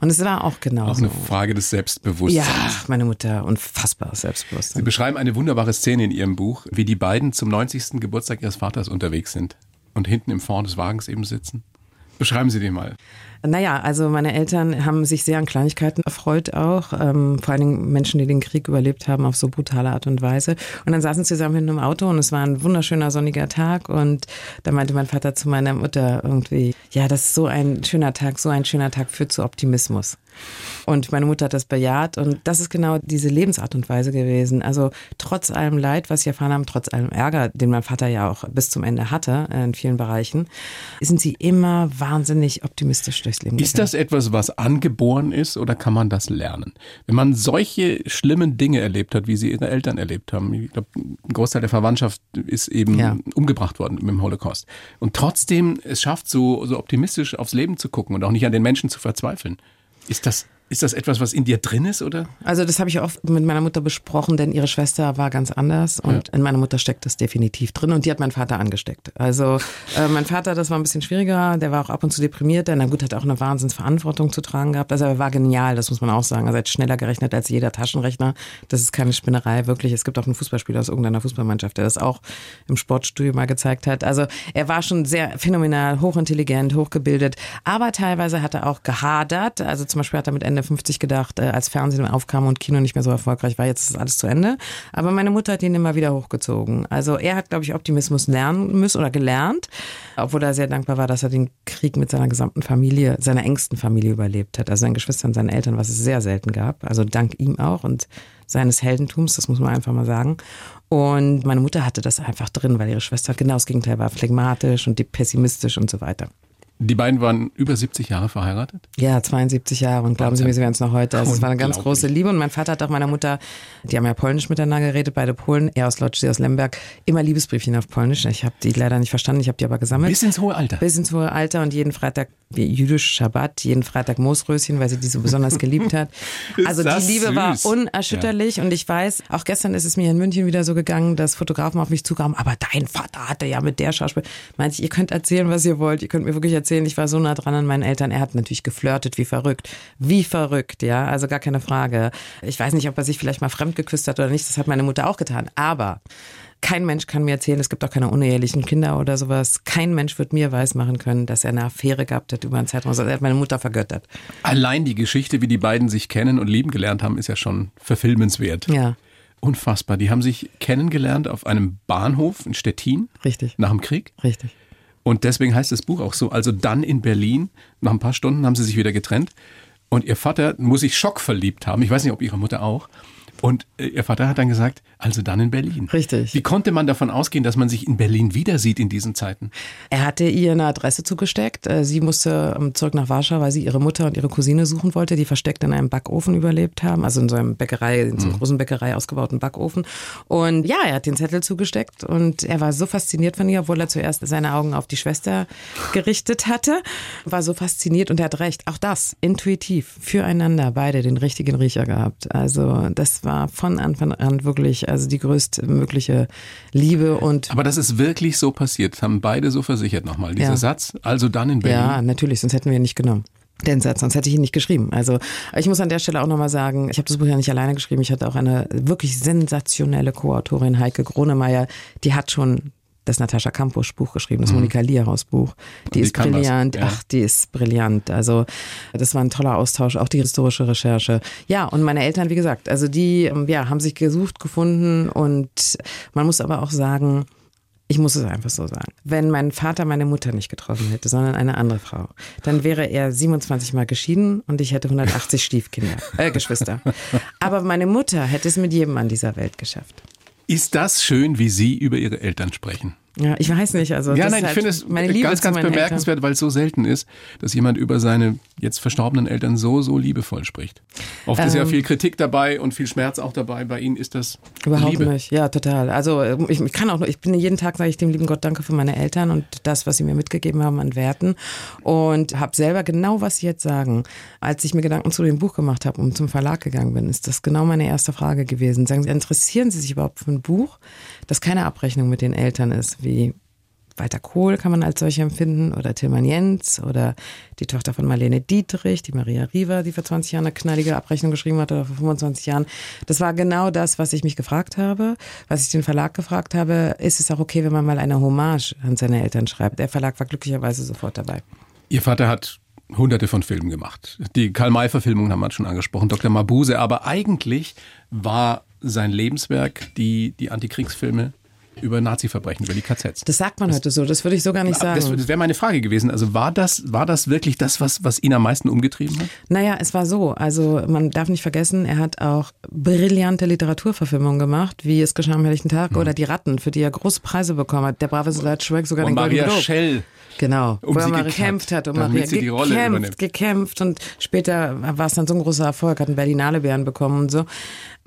Und es war auch genau Auch eine Frage des Selbstbewusstseins. Ja, meine Mutter, unfassbares Selbstbewusstsein. Sie beschreiben eine wunderbare Szene in Ihrem Buch, wie die beiden zum 90. Geburtstag Ihres Vaters unterwegs sind und hinten im Fond des Wagens eben sitzen. Beschreiben Sie den mal. Naja, also meine Eltern haben sich sehr an Kleinigkeiten erfreut auch, ähm, vor allen Dingen Menschen, die den Krieg überlebt haben auf so brutale Art und Weise. Und dann saßen sie zusammen in einem Auto und es war ein wunderschöner sonniger Tag und da meinte mein Vater zu meiner Mutter irgendwie, ja, das ist so ein schöner Tag, so ein schöner Tag führt zu Optimismus. Und meine Mutter hat das bejaht und das ist genau diese Lebensart und Weise gewesen. Also trotz allem Leid, was sie erfahren haben, trotz allem Ärger, den mein Vater ja auch bis zum Ende hatte äh, in vielen Bereichen, sind sie immer wahnsinnig optimistisch durchs Leben Ist das etwas, was angeboren ist oder kann man das lernen? Wenn man solche schlimmen Dinge erlebt hat, wie sie ihre Eltern erlebt haben, ich glaube, ein Großteil der Verwandtschaft ist eben ja. umgebracht worden im Holocaust und trotzdem es schafft, so, so optimistisch aufs Leben zu gucken und auch nicht an den Menschen zu verzweifeln. Ist das ist das etwas, was in dir drin ist, oder? Also das habe ich oft mit meiner Mutter besprochen, denn ihre Schwester war ganz anders und ja. in meiner Mutter steckt das definitiv drin und die hat meinen Vater angesteckt. Also äh, mein Vater, das war ein bisschen schwieriger, der war auch ab und zu deprimiert, denn na gut, hat auch eine Wahnsinnsverantwortung zu tragen gehabt. Also er war genial, das muss man auch sagen. Er hat schneller gerechnet als jeder Taschenrechner. Das ist keine Spinnerei, wirklich. Es gibt auch einen Fußballspieler aus irgendeiner Fußballmannschaft, der das auch im Sportstudio mal gezeigt hat. Also er war schon sehr phänomenal, hochintelligent, hochgebildet, aber teilweise hat er auch gehadert. Also zum Beispiel hat er mit Ende 50 gedacht, äh, als Fernsehen aufkam und Kino nicht mehr so erfolgreich war, jetzt ist alles zu Ende. Aber meine Mutter hat ihn immer wieder hochgezogen. Also er hat, glaube ich, Optimismus lernen müssen oder gelernt, obwohl er sehr dankbar war, dass er den Krieg mit seiner gesamten Familie, seiner engsten Familie überlebt hat. Also seinen Geschwistern, seinen Eltern, was es sehr selten gab. Also dank ihm auch und seines Heldentums, das muss man einfach mal sagen. Und meine Mutter hatte das einfach drin, weil ihre Schwester genau das Gegenteil war, phlegmatisch und pessimistisch und so weiter. Die beiden waren über 70 Jahre verheiratet? Ja, 72 Jahre und glauben Sie mir, sie werden es noch heute. Also es war eine ganz große Liebe und mein Vater hat auch meiner Mutter, die haben ja Polnisch miteinander geredet, beide Polen, er aus Lodz, sie aus Lemberg, immer Liebesbriefchen auf Polnisch. Ich habe die leider nicht verstanden, ich habe die aber gesammelt. Bis ins hohe Alter? Bis ins hohe Alter und jeden Freitag, jüdisch Schabbat, jeden Freitag Moosröschen, weil sie die so besonders geliebt hat. [laughs] Also die Liebe süß. war unerschütterlich ja. und ich weiß, auch gestern ist es mir in München wieder so gegangen, dass Fotografen auf mich zukamen, aber dein Vater hatte ja mit der Schauspiel. Meinte ich, ihr könnt erzählen, was ihr wollt, ihr könnt mir wirklich erzählen, ich war so nah dran dran an meinen Eltern. Er hat natürlich geflirtet, wie verrückt. Wie verrückt, ja, also gar keine Frage. Ich weiß nicht, ob er sich vielleicht mal fremd geküsst hat oder nicht. Das hat meine Mutter auch getan. Aber kein Mensch kann mir erzählen, es gibt auch keine unehelichen Kinder oder sowas. Kein Mensch wird mir weismachen können, dass er eine Affäre gehabt hat über einen Zeitraum. Also er hat meine Mutter vergöttert. Allein die Geschichte, wie die beiden sich kennen und lieben gelernt haben, ist ja schon verfilmenswert. Ja. Unfassbar. Die haben sich kennengelernt auf einem Bahnhof in Stettin. Richtig. Nach dem Krieg. Richtig. Und deswegen heißt das Buch auch so. Also dann in Berlin, nach ein paar Stunden haben sie sich wieder getrennt. Und ihr Vater muss sich schockverliebt haben. Ich weiß nicht, ob ihre Mutter auch. Und äh, ihr Vater hat dann gesagt, also dann in Berlin. Richtig. Wie konnte man davon ausgehen, dass man sich in Berlin wieder sieht in diesen Zeiten? Er hatte ihr eine Adresse zugesteckt. Äh, sie musste ähm, zurück nach Warschau, weil sie ihre Mutter und ihre Cousine suchen wollte, die versteckt in einem Backofen überlebt haben, also in so einem Bäckerei, in so einem mhm. großen Bäckerei ausgebauten Backofen. Und ja, er hat den Zettel zugesteckt und er war so fasziniert von ihr, obwohl er zuerst seine Augen auf die Schwester gerichtet hatte, war so fasziniert und er hat recht. Auch das, intuitiv, füreinander, beide den richtigen Riecher gehabt. Also das das war von Anfang an wirklich also die größtmögliche Liebe und. Aber das ist wirklich so passiert, haben beide so versichert nochmal. Dieser ja. Satz, also dann in Berlin. Ja, natürlich, sonst hätten wir ihn nicht genommen den Satz, sonst hätte ich ihn nicht geschrieben. Also ich muss an der Stelle auch nochmal sagen, ich habe das Buch ja nicht alleine geschrieben, ich hatte auch eine wirklich sensationelle Co-Autorin, Heike Gronemeyer, die hat schon das Natascha Campos Buch geschrieben, das mhm. Monika Lierhaus Buch. Die, die ist brillant. Ja. Ach, die ist brillant. Also, das war ein toller Austausch, auch die historische Recherche. Ja, und meine Eltern, wie gesagt, also die, ähm, ja, haben sich gesucht, gefunden und man muss aber auch sagen, ich muss es einfach so sagen. Wenn mein Vater meine Mutter nicht getroffen hätte, sondern eine andere Frau, dann wäre er 27 Mal geschieden und ich hätte 180 [laughs] Stiefkinder, äh, Geschwister. Aber meine Mutter hätte es mit jedem an dieser Welt geschafft. Ist das schön, wie Sie über Ihre Eltern sprechen? Ja, ich weiß nicht. Also ja, nein, ich halt finde es ganz, ganz bemerkenswert, weil es so selten ist, dass jemand über seine jetzt verstorbenen Eltern so, so liebevoll spricht. Oft ähm, ist ja ähm. viel Kritik dabei und viel Schmerz auch dabei. Bei Ihnen ist das überhaupt Liebe. nicht. Ja, total. Also ich, ich kann auch, ich bin jeden Tag sage ich dem lieben Gott Danke für meine Eltern und das, was sie mir mitgegeben haben an Werten und habe selber genau, was sie jetzt sagen. Als ich mir Gedanken zu dem Buch gemacht habe und zum Verlag gegangen bin, ist das genau meine erste Frage gewesen. Sagen Sie, interessieren Sie sich überhaupt für ein Buch, das keine Abrechnung mit den Eltern ist? Wie Walter Kohl kann man als solche empfinden oder Tilman Jens oder die Tochter von Marlene Dietrich, die Maria Riva, die vor 20 Jahren eine knallige Abrechnung geschrieben hat oder vor 25 Jahren. Das war genau das, was ich mich gefragt habe, was ich den Verlag gefragt habe. Ist es auch okay, wenn man mal eine Hommage an seine Eltern schreibt? Der Verlag war glücklicherweise sofort dabei. Ihr Vater hat hunderte von Filmen gemacht. Die Karl-May-Verfilmung haben wir schon angesprochen, Dr. Mabuse. Aber eigentlich war sein Lebenswerk die, die Antikriegsfilme über Nazi-Verbrechen, über die KZs. Das sagt man das, heute so, das würde ich so gar nicht sagen. Das, das wäre meine Frage gewesen. Also war das, war das wirklich das, was, was ihn am meisten umgetrieben hat? Naja, es war so. Also man darf nicht vergessen, er hat auch brillante Literaturverfilmungen gemacht, wie Es geschah am helllichen Tag mhm. oder Die Ratten, für die er große Preise bekommen hat. Der brave Soldat Schweig sogar und den Maria Golden Schell. Genau, um wo er mal gekämpft hat und Maria sie die Rolle gekämpft, übernimmt. gekämpft und später war es dann so ein großer Erfolg, hat einen Berlinale Bären bekommen und so.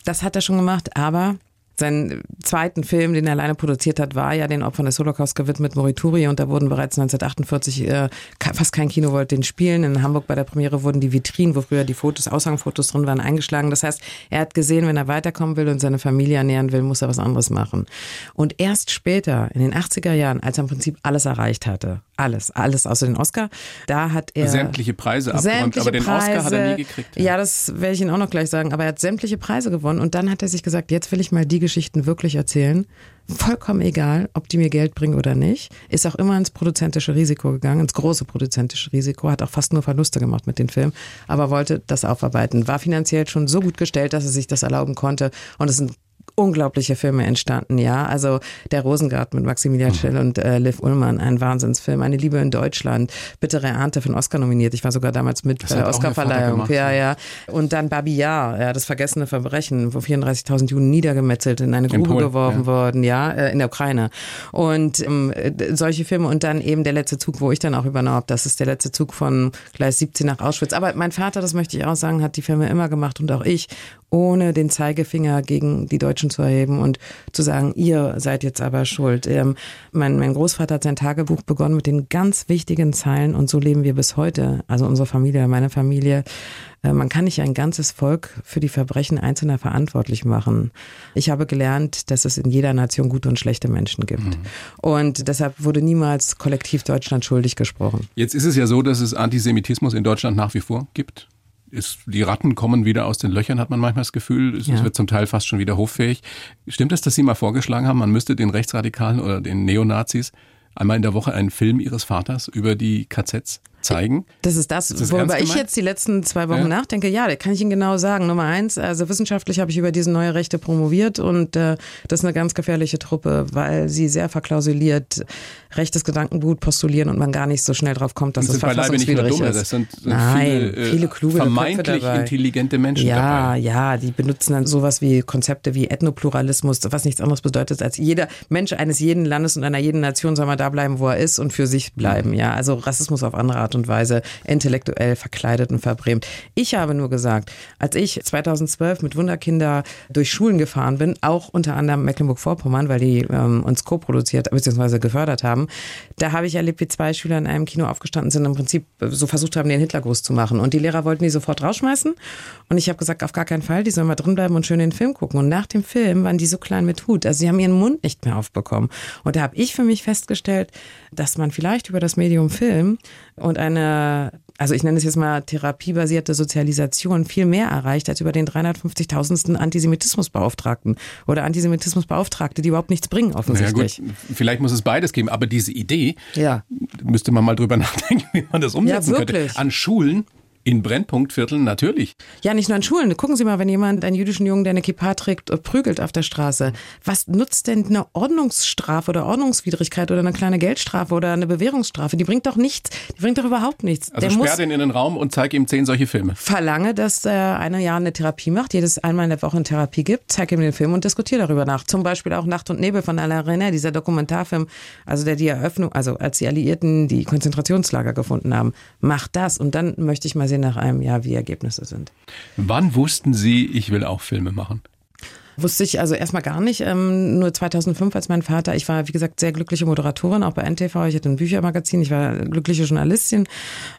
Das hat er schon gemacht, aber seinen zweiten Film, den er alleine produziert hat, war ja den Opfern des Holocaust gewidmet, Morituri. Und da wurden bereits 1948 äh, fast kein Kino wollte den spielen. In Hamburg bei der Premiere wurden die Vitrinen, wo früher die Fotos, Aushangfotos drin waren, eingeschlagen. Das heißt, er hat gesehen, wenn er weiterkommen will und seine Familie ernähren will, muss er was anderes machen. Und erst später, in den 80er Jahren, als er im Prinzip alles erreicht hatte, alles, alles außer den Oscar, da hat er sämtliche Preise abgeräumt, aber den Preise, Oscar hat er nie gekriegt. Ja. ja, das werde ich Ihnen auch noch gleich sagen. Aber er hat sämtliche Preise gewonnen und dann hat er sich gesagt, jetzt will ich mal die Geschichten wirklich erzählen. Vollkommen egal, ob die mir Geld bringen oder nicht. Ist auch immer ins produzentische Risiko gegangen, ins große produzentische Risiko, hat auch fast nur Verluste gemacht mit den Filmen, aber wollte das aufarbeiten. War finanziell schon so gut gestellt, dass er sich das erlauben konnte. Und es sind unglaubliche Filme entstanden, ja. Also Der Rosengarten mit Maximilian Schell mhm. und äh, Liv Ullmann, ein Wahnsinnsfilm. Eine Liebe in Deutschland, Bittere Ernte für den Oscar nominiert. Ich war sogar damals mit das bei der Oscarverleihung. Ja, ja. Und dann Babi Ja, ja, das vergessene Verbrechen, wo 34.000 Juden niedergemetzelt in eine Grube in geworfen ja. worden, ja, äh, in der Ukraine. Und ähm, solche Filme und dann eben der letzte Zug, wo ich dann auch übernommen habe. Das ist der letzte Zug von Gleis 17 nach Auschwitz. Aber mein Vater, das möchte ich auch sagen, hat die Filme immer gemacht und auch ich, ohne den Zeigefinger gegen die deutschen Menschen zu erheben und zu sagen, ihr seid jetzt aber schuld. Ähm, mein, mein Großvater hat sein Tagebuch begonnen mit den ganz wichtigen Zeilen und so leben wir bis heute. Also unsere Familie, meine Familie. Äh, man kann nicht ein ganzes Volk für die Verbrechen Einzelner verantwortlich machen. Ich habe gelernt, dass es in jeder Nation gute und schlechte Menschen gibt. Mhm. Und deshalb wurde niemals kollektiv Deutschland schuldig gesprochen. Jetzt ist es ja so, dass es Antisemitismus in Deutschland nach wie vor gibt ist, die Ratten kommen wieder aus den Löchern, hat man manchmal das Gefühl. Es ja. wird zum Teil fast schon wieder hoffähig. Stimmt es, dass Sie mal vorgeschlagen haben, man müsste den Rechtsradikalen oder den Neonazis einmal in der Woche einen Film Ihres Vaters über die KZs zeigen. Das ist das, ist das worüber ich jetzt die letzten zwei Wochen ja. nachdenke. Ja, das kann ich Ihnen genau sagen. Nummer eins, also wissenschaftlich habe ich über diese neue Rechte promoviert und äh, das ist eine ganz gefährliche Truppe, weil sie sehr verklausuliert rechtes Gedankengut postulieren und man gar nicht so schnell drauf kommt, dass es verfassungswidrig ist. Das sind, sind Nein, viele, äh, viele kluge vermeintlich intelligente Menschen ja, dabei. Ja, die benutzen dann sowas wie Konzepte wie Ethnopluralismus, was nichts anderes bedeutet, als jeder Mensch eines jeden Landes und einer jeden Nation soll mal da bleiben, wo er ist und für sich bleiben. Ja, also Rassismus auf andere Art Art und Weise intellektuell verkleidet und verbrämt. Ich habe nur gesagt, als ich 2012 mit Wunderkinder durch Schulen gefahren bin, auch unter anderem Mecklenburg-Vorpommern, weil die ähm, uns co-produziert bzw. gefördert haben, da habe ich erlebt, wie zwei Schüler in einem Kino aufgestanden sind und im Prinzip so versucht haben, den Hitlergruß zu machen. Und die Lehrer wollten die sofort rausschmeißen. Und ich habe gesagt, auf gar keinen Fall, die sollen mal drinbleiben und schön den Film gucken. Und nach dem Film waren die so klein mit Hut. Also sie haben ihren Mund nicht mehr aufbekommen. Und da habe ich für mich festgestellt, dass man vielleicht über das Medium Film und eine also ich nenne es jetzt mal therapiebasierte Sozialisation, viel mehr erreicht als über den 350.000. Antisemitismusbeauftragten oder Antisemitismusbeauftragte, die überhaupt nichts bringen offensichtlich. Naja, gut, vielleicht muss es beides geben, aber diese Idee, ja. müsste man mal drüber [laughs] nachdenken, wie man das umsetzen ja, könnte. An Schulen in Brennpunktvierteln natürlich. Ja, nicht nur an Schulen. Gucken Sie mal, wenn jemand einen jüdischen Jungen, der eine Kippa trägt, prügelt auf der Straße. Was nutzt denn eine Ordnungsstrafe oder Ordnungswidrigkeit oder eine kleine Geldstrafe oder eine Bewährungsstrafe? Die bringt doch nichts. Die bringt doch überhaupt nichts. Also der sperr den in den Raum und zeig ihm zehn solche Filme. Verlange, dass er eine Jahr eine Therapie macht, jedes einmal in der Woche eine Therapie gibt, zeig ihm den Film und diskutiere darüber nach. Zum Beispiel auch Nacht und Nebel von Alain René, dieser Dokumentarfilm, also der die Eröffnung, also als die Alliierten die Konzentrationslager gefunden haben. Macht das und dann möchte ich mal sehen, sehen nach einem Jahr, wie Ergebnisse sind. Wann wussten Sie, ich will auch Filme machen? Wusste ich also erstmal gar nicht. Ähm, nur 2005, als mein Vater, ich war wie gesagt sehr glückliche Moderatorin, auch bei NTV. Ich hatte ein Büchermagazin, ich war glückliche Journalistin,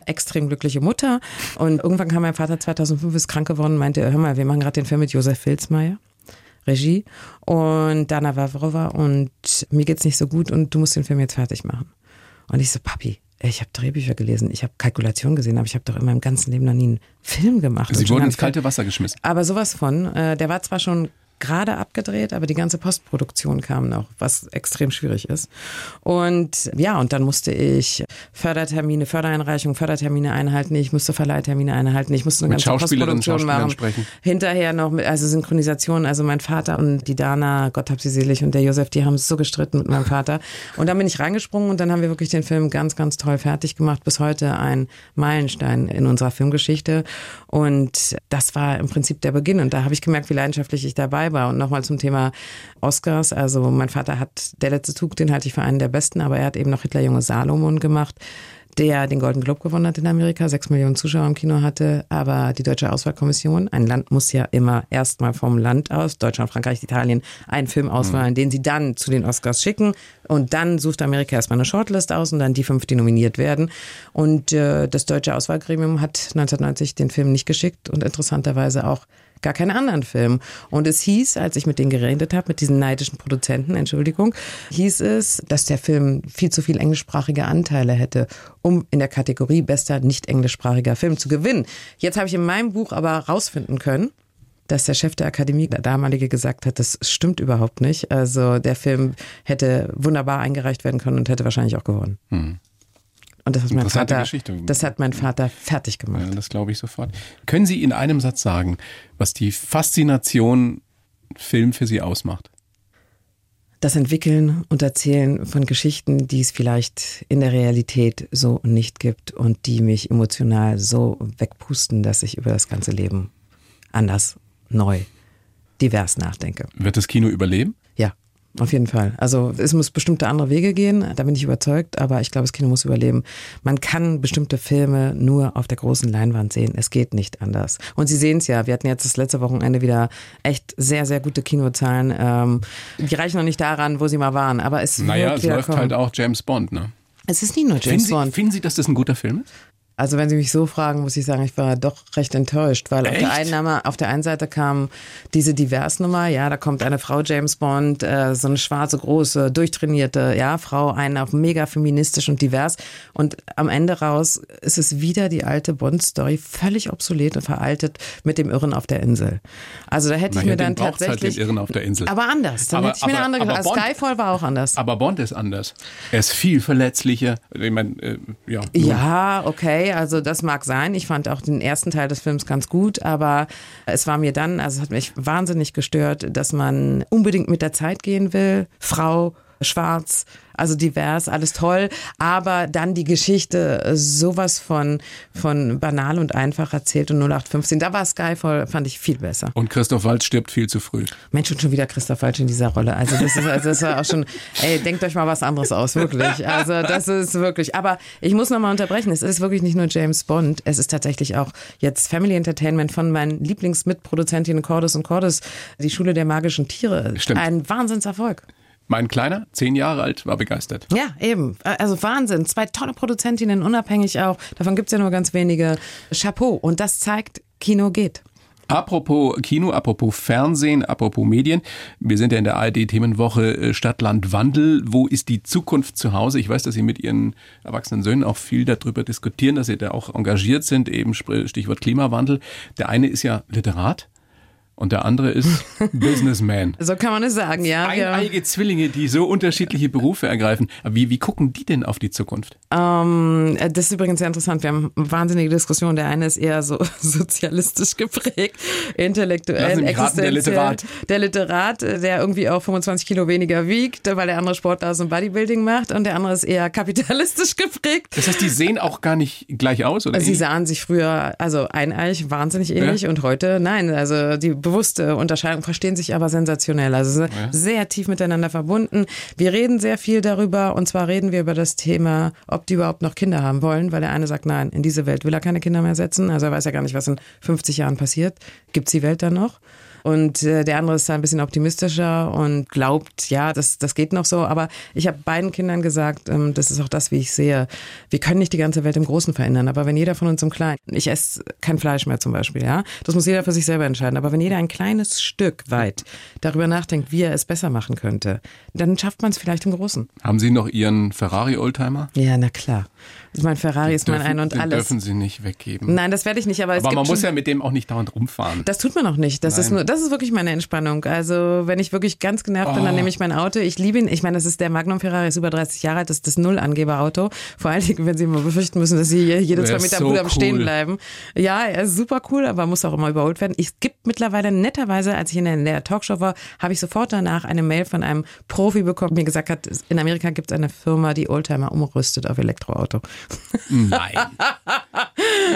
extrem glückliche Mutter. Und irgendwann kam mein Vater 2005, ist krank geworden, meinte, hör mal, wir machen gerade den Film mit Josef Filzmeier. Regie und Dana Wavrova und mir geht's nicht so gut und du musst den Film jetzt fertig machen. Und ich so, Papi, ich habe Drehbücher gelesen, ich habe Kalkulationen gesehen, aber ich habe doch in meinem ganzen Leben noch nie einen Film gemacht. Sie wurden ins kalte Wasser geschmissen. Aber sowas von. Äh, der war zwar schon gerade abgedreht, aber die ganze Postproduktion kam noch, was extrem schwierig ist. Und ja, und dann musste ich Fördertermine, Fördereinreichungen, Fördertermine einhalten, ich musste Verleihtermine einhalten, ich musste eine mit ganze Postproduktion machen. Sprechen. Hinterher noch mit, also Synchronisation, also mein Vater und die Dana, Gott hab sie selig, und der Josef, die haben so gestritten mit meinem Vater. Und dann bin ich reingesprungen und dann haben wir wirklich den Film ganz, ganz toll fertig gemacht. Bis heute ein Meilenstein in unserer Filmgeschichte. Und das war im Prinzip der Beginn. Und da habe ich gemerkt, wie leidenschaftlich ich dabei war. Und nochmal zum Thema Oscars. Also mein Vater hat Der letzte Zug, den halte ich für einen der besten, aber er hat eben noch Hitlerjunge Salomon gemacht der den Golden Globe gewonnen hat in Amerika, sechs Millionen Zuschauer im Kino hatte. Aber die deutsche Auswahlkommission, ein Land muss ja immer erstmal vom Land aus, Deutschland, Frankreich, Italien, einen Film auswählen, mhm. den sie dann zu den Oscars schicken. Und dann sucht Amerika erstmal eine Shortlist aus und dann die fünf, die nominiert werden. Und äh, das deutsche Auswahlgremium hat 1990 den Film nicht geschickt und interessanterweise auch gar keinen anderen Film. Und es hieß, als ich mit denen geredet habe, mit diesen neidischen Produzenten, Entschuldigung, hieß es, dass der Film viel zu viel englischsprachige Anteile hätte, um in der Kategorie bester nicht englischsprachiger Film zu gewinnen. Jetzt habe ich in meinem Buch aber rausfinden können, dass der Chef der Akademie, der damalige, gesagt hat, das stimmt überhaupt nicht. Also der Film hätte wunderbar eingereicht werden können und hätte wahrscheinlich auch gewonnen. Hm. Und das hat mein Vater, Geschichte. das hat mein Vater fertig gemacht. Ja, das glaube ich sofort. Können Sie in einem Satz sagen, was die Faszination Film für Sie ausmacht? Das Entwickeln und Erzählen von Geschichten, die es vielleicht in der Realität so nicht gibt und die mich emotional so wegpusten, dass ich über das ganze Leben anders, neu, divers nachdenke. Wird das Kino überleben? Ja. Auf jeden Fall. Also es muss bestimmte andere Wege gehen, da bin ich überzeugt, aber ich glaube, das Kino muss überleben. Man kann bestimmte Filme nur auf der großen Leinwand sehen. Es geht nicht anders. Und Sie sehen es ja, wir hatten jetzt das letzte Wochenende wieder echt sehr, sehr gute Kinozahlen. Ähm, die reichen noch nicht daran, wo sie mal waren, aber es Naja, es läuft kommen. halt auch James Bond, ne? Es ist nicht nur James finden Sie, Bond. Finden Sie, dass das ein guter Film ist? Also wenn Sie mich so fragen, muss ich sagen, ich war doch recht enttäuscht, weil auf der, einen, auf der einen Seite kam diese Diversnummer, ja, da kommt eine Frau James Bond, äh, so eine schwarze, große, durchtrainierte, ja, Frau, eine auf mega feministisch und divers und am Ende raus ist es wieder die alte Bond-Story, völlig obsolet und veraltet mit dem Irren auf der Insel. Also da hätte Na, ich mir dann tatsächlich... Halt den Irren auf der Insel. Aber anders, dann aber, hätte ich mir aber, eine andere... Also Bond, Skyfall war auch anders. Aber Bond ist anders. Er ist viel verletzlicher. Ich meine, äh, ja. Ja, okay also das mag sein. Ich fand auch den ersten Teil des Films ganz gut, aber es war mir dann, also es hat mich wahnsinnig gestört, dass man unbedingt mit der Zeit gehen will. Frau, schwarz, also divers, alles toll, aber dann die Geschichte sowas von, von banal und einfach erzählt und 0815, da war Skyfall, fand ich viel besser. Und Christoph Waltz stirbt viel zu früh. Mensch, und schon wieder Christoph Waltz in dieser Rolle. Also das ist, also das war auch schon, ey, denkt euch mal was anderes aus, wirklich. Also das ist wirklich, aber ich muss nochmal unterbrechen, es ist wirklich nicht nur James Bond, es ist tatsächlich auch jetzt Family Entertainment von meinen Lieblingsmitproduzentinnen Cordes und Cordes, die Schule der magischen Tiere. Stimmt. Ein Wahnsinnserfolg. Mein Kleiner, zehn Jahre alt, war begeistert. Ja, eben. Also Wahnsinn. Zwei tolle Produzentinnen, unabhängig auch. Davon gibt's ja nur ganz wenige. Chapeau. Und das zeigt, Kino geht. Apropos Kino, apropos Fernsehen, apropos Medien. Wir sind ja in der ARD-Themenwoche äh, Stadtland Wandel. Wo ist die Zukunft zu Hause? Ich weiß, dass Sie mit Ihren erwachsenen Söhnen auch viel darüber diskutieren, dass Sie da auch engagiert sind, eben Stichwort Klimawandel. Der eine ist ja Literat und der andere ist [laughs] Businessman. So kann man es sagen, ja. Eineige Zwillinge, die so unterschiedliche Berufe ergreifen. Aber wie, wie gucken die denn auf die Zukunft? Ähm, das ist übrigens sehr interessant. Wir haben eine wahnsinnige Diskussion. Der eine ist eher so [laughs] sozialistisch geprägt, intellektuell, existenziell. Der Literat. Der Literat, der irgendwie auch 25 Kilo weniger wiegt, weil der andere Sportler aus dem Bodybuilding macht. Und der andere ist eher [laughs] kapitalistisch geprägt. Das heißt, die sehen auch gar nicht gleich aus, oder? Sie sahen sich früher, also eineich, wahnsinnig ähnlich ja. und heute nein. Also die bewusste Unterscheidung, verstehen sich aber sensationell. Also ja. sehr tief miteinander verbunden. Wir reden sehr viel darüber und zwar reden wir über das Thema, ob die überhaupt noch Kinder haben wollen, weil der eine sagt, nein, in diese Welt will er keine Kinder mehr setzen. Also er weiß ja gar nicht, was in 50 Jahren passiert. Gibt's die Welt dann noch? Und äh, der andere ist da ein bisschen optimistischer und glaubt, ja, das, das geht noch so. Aber ich habe beiden Kindern gesagt, ähm, das ist auch das, wie ich sehe. Wir können nicht die ganze Welt im Großen verändern, aber wenn jeder von uns im Kleinen, ich esse kein Fleisch mehr zum Beispiel, ja, das muss jeder für sich selber entscheiden. Aber wenn jeder ein kleines Stück weit darüber nachdenkt, wie er es besser machen könnte, dann schafft man es vielleicht im Großen. Haben Sie noch Ihren Ferrari-Oldtimer? Ja, na klar. Mein Ferrari ist mein Ein und den Alles. dürfen Sie nicht weggeben. Nein, das werde ich nicht. Aber, es aber gibt man muss ja mit dem auch nicht dauernd rumfahren. Das tut man auch nicht. Das Nein. ist nur, das ist wirklich meine Entspannung. Also wenn ich wirklich ganz genervt bin, dann Oh. nehme ich mein Auto. Ich liebe ihn. Ich meine, das ist der Magnum Ferrari, ist über 30 Jahre alt. Das ist das Nullangeberauto. Vor allen Dingen, wenn Sie immer befürchten müssen, dass Sie hier jede zwei Meter so Bruder cool. stehen bleiben. Ja, er ist super cool, aber muss auch immer überholt werden. Es gibt mittlerweile netterweise, als ich in der, in der Talkshow war, habe ich sofort danach eine Mail von einem Profi bekommen, der mir gesagt hat, in Amerika gibt es eine Firma, die Oldtimer umrüstet auf Elektroauto. Nein. [laughs]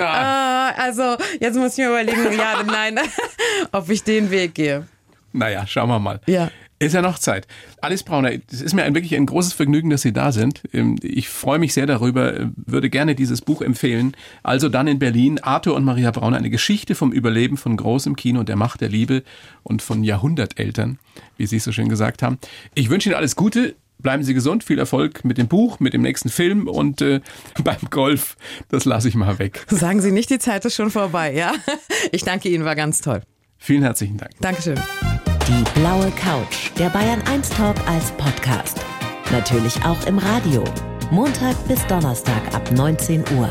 Ah, also, jetzt muss ich mir überlegen, ja oder [laughs] nein, [laughs] ob ich den Weg gehe. Naja, schauen wir mal. Ja. Ist ja noch Zeit. Alice Brauner, es ist mir ein, wirklich ein großes Vergnügen, dass Sie da sind. Ähm, Ich freue mich sehr darüber, äh, würde gerne dieses Buch empfehlen. Also dann in Berlin, Arthur und Maria Brauner, eine Geschichte vom Überleben von großem Kino und der Macht der Liebe und von Jahrhunderteltern, wie Sie es so schön gesagt haben. Ich wünsche Ihnen alles Gute. Bleiben Sie gesund, viel Erfolg mit dem Buch, mit dem nächsten Film und äh, [laughs] beim Golf. Das lasse ich mal weg. Sagen Sie nicht, die Zeit ist schon vorbei, ja? [laughs] Ich danke Ihnen, war ganz toll. Vielen herzlichen Dank. Dankeschön. Die blaue Couch, der Bayern 1 Talk als Podcast. Natürlich auch im Radio. Montag bis Donnerstag ab 19 Uhr.